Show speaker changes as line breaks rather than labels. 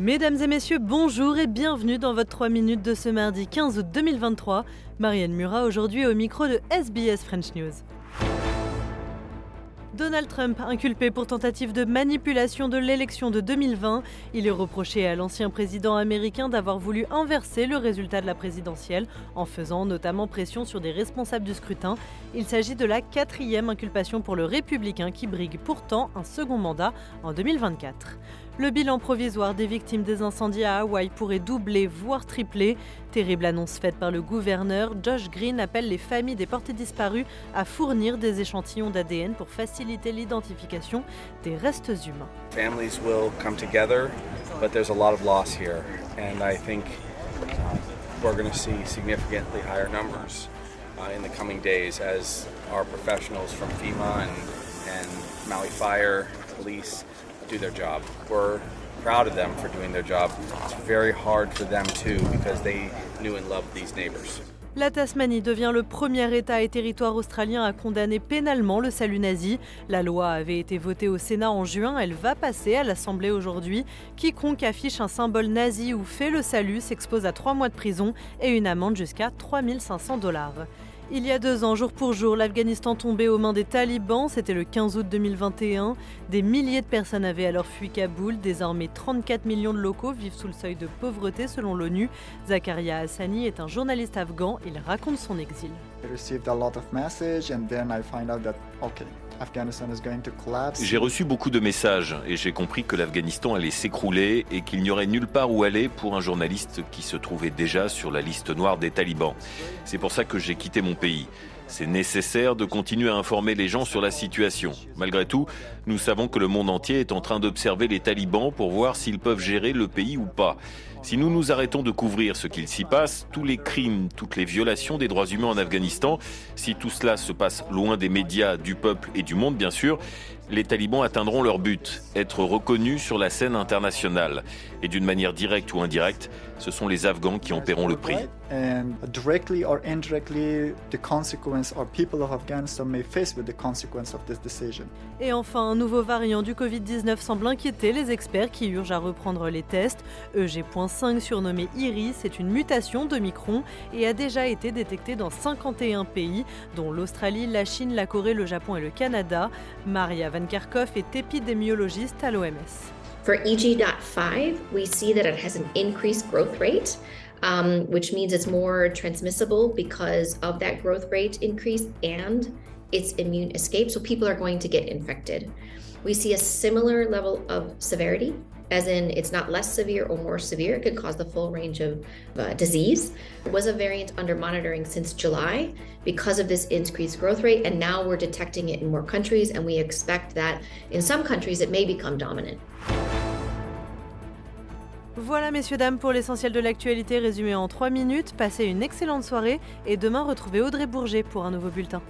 Mesdames et messieurs, bonjour et bienvenue dans votre 3 minutes de ce mardi 15 août 2023. Marianne Murat aujourd'hui au micro de SBS French News. Donald Trump, inculpé pour tentative de manipulation de l'élection de 2020, il est reproché à l'ancien président américain d'avoir voulu inverser le résultat de la présidentielle en faisant notamment pression sur des responsables du scrutin. Il s'agit de la quatrième inculpation pour le républicain qui brigue pourtant un second mandat en 2024. Le bilan provisoire des victimes des incendies à Hawaï pourrait doubler, voire tripler. Terrible annonce faite par le gouverneur, Josh Green appelle les familles des portés disparus à fournir des échantillons d'ADN pour faciliter l'identification des restes humains.
Families will come together, but there's a lot of loss here, and I think uh, we're going to see significantly higher numbers uh, in the coming days as our professionals from FEMA and, and Maui Fire, police their job. We're proud of them for doing their job. It's very hard for them too because they knew and loved these neighbors.
La Tasmanie devient le premier État et territoire australien à condamner pénalement le salut nazi. La loi avait été votée au Sénat en juin, elle va passer à l'Assemblée aujourd'hui. Quiconque affiche un symbole nazi ou fait le salut s'expose à trois mois de prison et une amende jusqu'à 3500 dollars. Il y a deux ans, jour pour jour, l'Afghanistan tombait aux mains des talibans. C'était le 15 août 2021. Des milliers de personnes avaient alors fui Kaboul. Désormais, 34 millions de locaux vivent sous le seuil de pauvreté selon l'ONU. Zakaria Hassani est un journaliste afghan. Il raconte son exil.
J'ai reçu beaucoup de messages et j'ai compris que l'Afghanistan allait s'écrouler et qu'il n'y aurait nulle part où aller pour un journaliste qui se trouvait déjà sur la liste noire des talibans. C'est pour ça que j'ai quitté mon pays. C'est nécessaire de continuer à informer les gens sur la situation. Malgré tout, nous savons que le monde entier est en train d'observer les talibans pour voir s'ils peuvent gérer le pays ou pas. Si nous nous arrêtons de couvrir ce qu'il s'y passe, tous les crimes, toutes les violations des droits humains en Afghanistan, si tout cela se passe loin des médias, du peuple et du monde bien sûr, les talibans atteindront leur but, être reconnus sur la scène internationale. Et d'une manière directe ou indirecte, ce sont les Afghans qui en paieront le prix.
Et enfin, un nouveau variant du Covid-19 semble inquiéter les experts qui urgent à reprendre les tests. EG.5, surnommé Iris, est une mutation de Micron et a déjà été détecté dans 51 pays, dont l'Australie, la Chine, la Corée, le Japon et le Canada. Maria Van Kerkhoff est épidémiologiste à l'OMS.
For EG.5, we see that it has an increased growth rate, um, which means it's more transmissible because of that growth rate increase and its immune escape. So people are going to get infected. We see a similar level of severity, as in it's not less severe or more severe. It could cause the full range of uh, disease. Was a variant under monitoring since July because of this increased growth rate, and now we're detecting it in more countries, and we expect that in some countries it may become dominant.
Voilà messieurs dames pour l'essentiel de l'actualité résumé en 3 minutes. Passez une excellente soirée et demain retrouvez Audrey Bourget pour un nouveau bulletin.